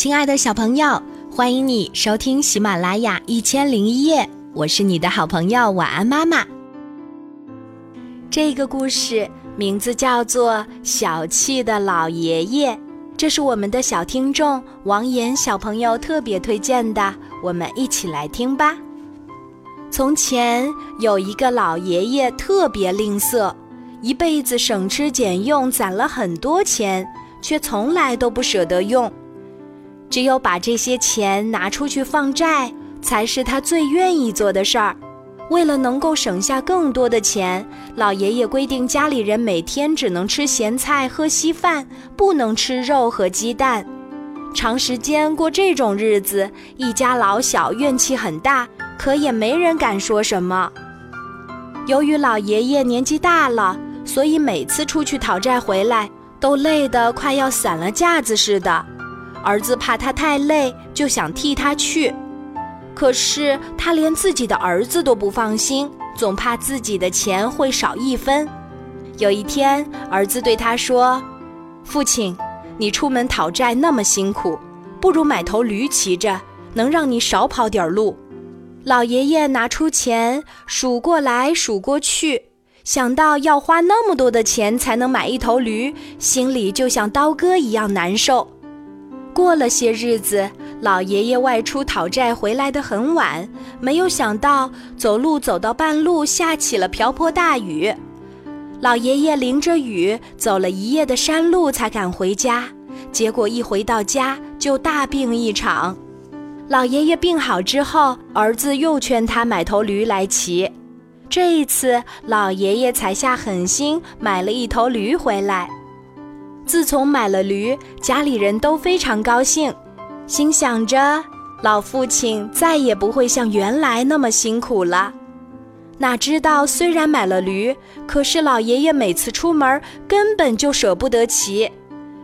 亲爱的小朋友，欢迎你收听喜马拉雅一千零一夜，我是你的好朋友晚安妈妈。这个故事名字叫做《小气的老爷爷》，这是我们的小听众王岩小朋友特别推荐的，我们一起来听吧。从前有一个老爷爷特别吝啬，一辈子省吃俭用攒了很多钱，却从来都不舍得用。只有把这些钱拿出去放债，才是他最愿意做的事儿。为了能够省下更多的钱，老爷爷规定家里人每天只能吃咸菜、喝稀饭，不能吃肉和鸡蛋。长时间过这种日子，一家老小怨气很大，可也没人敢说什么。由于老爷爷年纪大了，所以每次出去讨债回来，都累得快要散了架子似的。儿子怕他太累，就想替他去，可是他连自己的儿子都不放心，总怕自己的钱会少一分。有一天，儿子对他说：“父亲，你出门讨债那么辛苦，不如买头驴骑着，能让你少跑点路。”老爷爷拿出钱数过来数过去，想到要花那么多的钱才能买一头驴，心里就像刀割一样难受。过了些日子，老爷爷外出讨债回来的很晚，没有想到走路走到半路下起了瓢泼大雨。老爷爷淋着雨走了一夜的山路才赶回家，结果一回到家就大病一场。老爷爷病好之后，儿子又劝他买头驴来骑，这一次老爷爷才下狠心买了一头驴回来。自从买了驴，家里人都非常高兴，心想着老父亲再也不会像原来那么辛苦了。哪知道虽然买了驴，可是老爷爷每次出门根本就舍不得骑，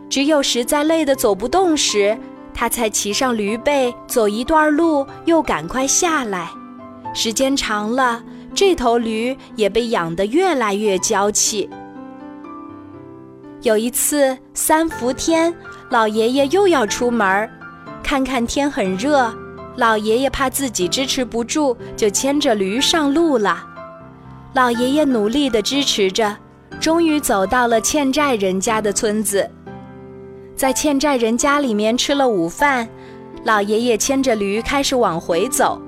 只有实在累得走不动时，他才骑上驴背走一段路，又赶快下来。时间长了，这头驴也被养得越来越娇气。有一次三伏天，老爷爷又要出门看看天很热，老爷爷怕自己支持不住，就牵着驴上路了。老爷爷努力地支持着，终于走到了欠债人家的村子。在欠债人家里面吃了午饭，老爷爷牵着驴开始往回走。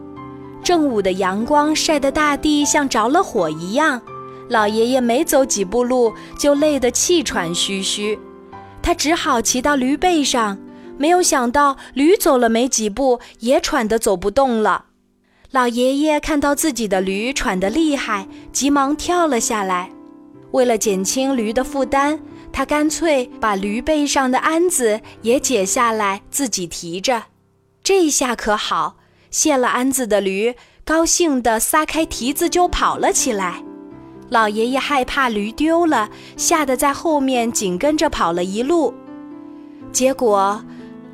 正午的阳光晒得大地像着了火一样。老爷爷没走几步路，就累得气喘吁吁，他只好骑到驴背上。没有想到，驴走了没几步，也喘得走不动了。老爷爷看到自己的驴喘得厉害，急忙跳了下来。为了减轻驴的负担，他干脆把驴背上的鞍子也解下来，自己提着。这下可好，卸了鞍子的驴高兴地撒开蹄子就跑了起来。老爷爷害怕驴丢了，吓得在后面紧跟着跑了一路。结果，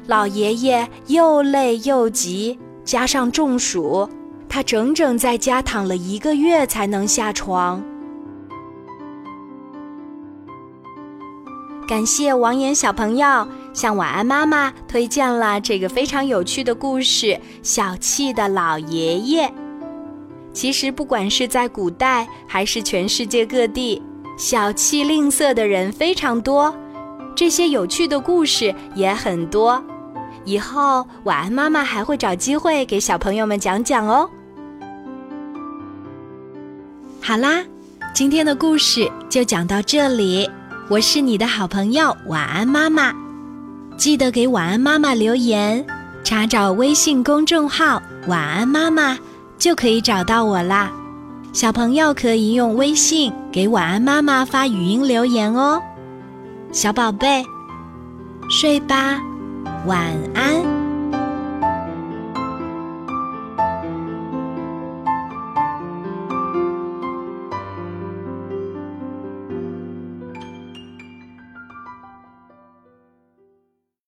老爷爷又累又急，加上中暑，他整整在家躺了一个月才能下床。感谢王岩小朋友向晚安妈妈推荐了这个非常有趣的故事《小气的老爷爷》。其实，不管是在古代还是全世界各地，小气吝啬的人非常多，这些有趣的故事也很多。以后晚安妈妈还会找机会给小朋友们讲讲哦。好啦，今天的故事就讲到这里。我是你的好朋友晚安妈妈，记得给晚安妈妈留言，查找微信公众号“晚安妈妈”。就可以找到我啦，小朋友可以用微信给晚安妈妈发语音留言哦，小宝贝，睡吧，晚安。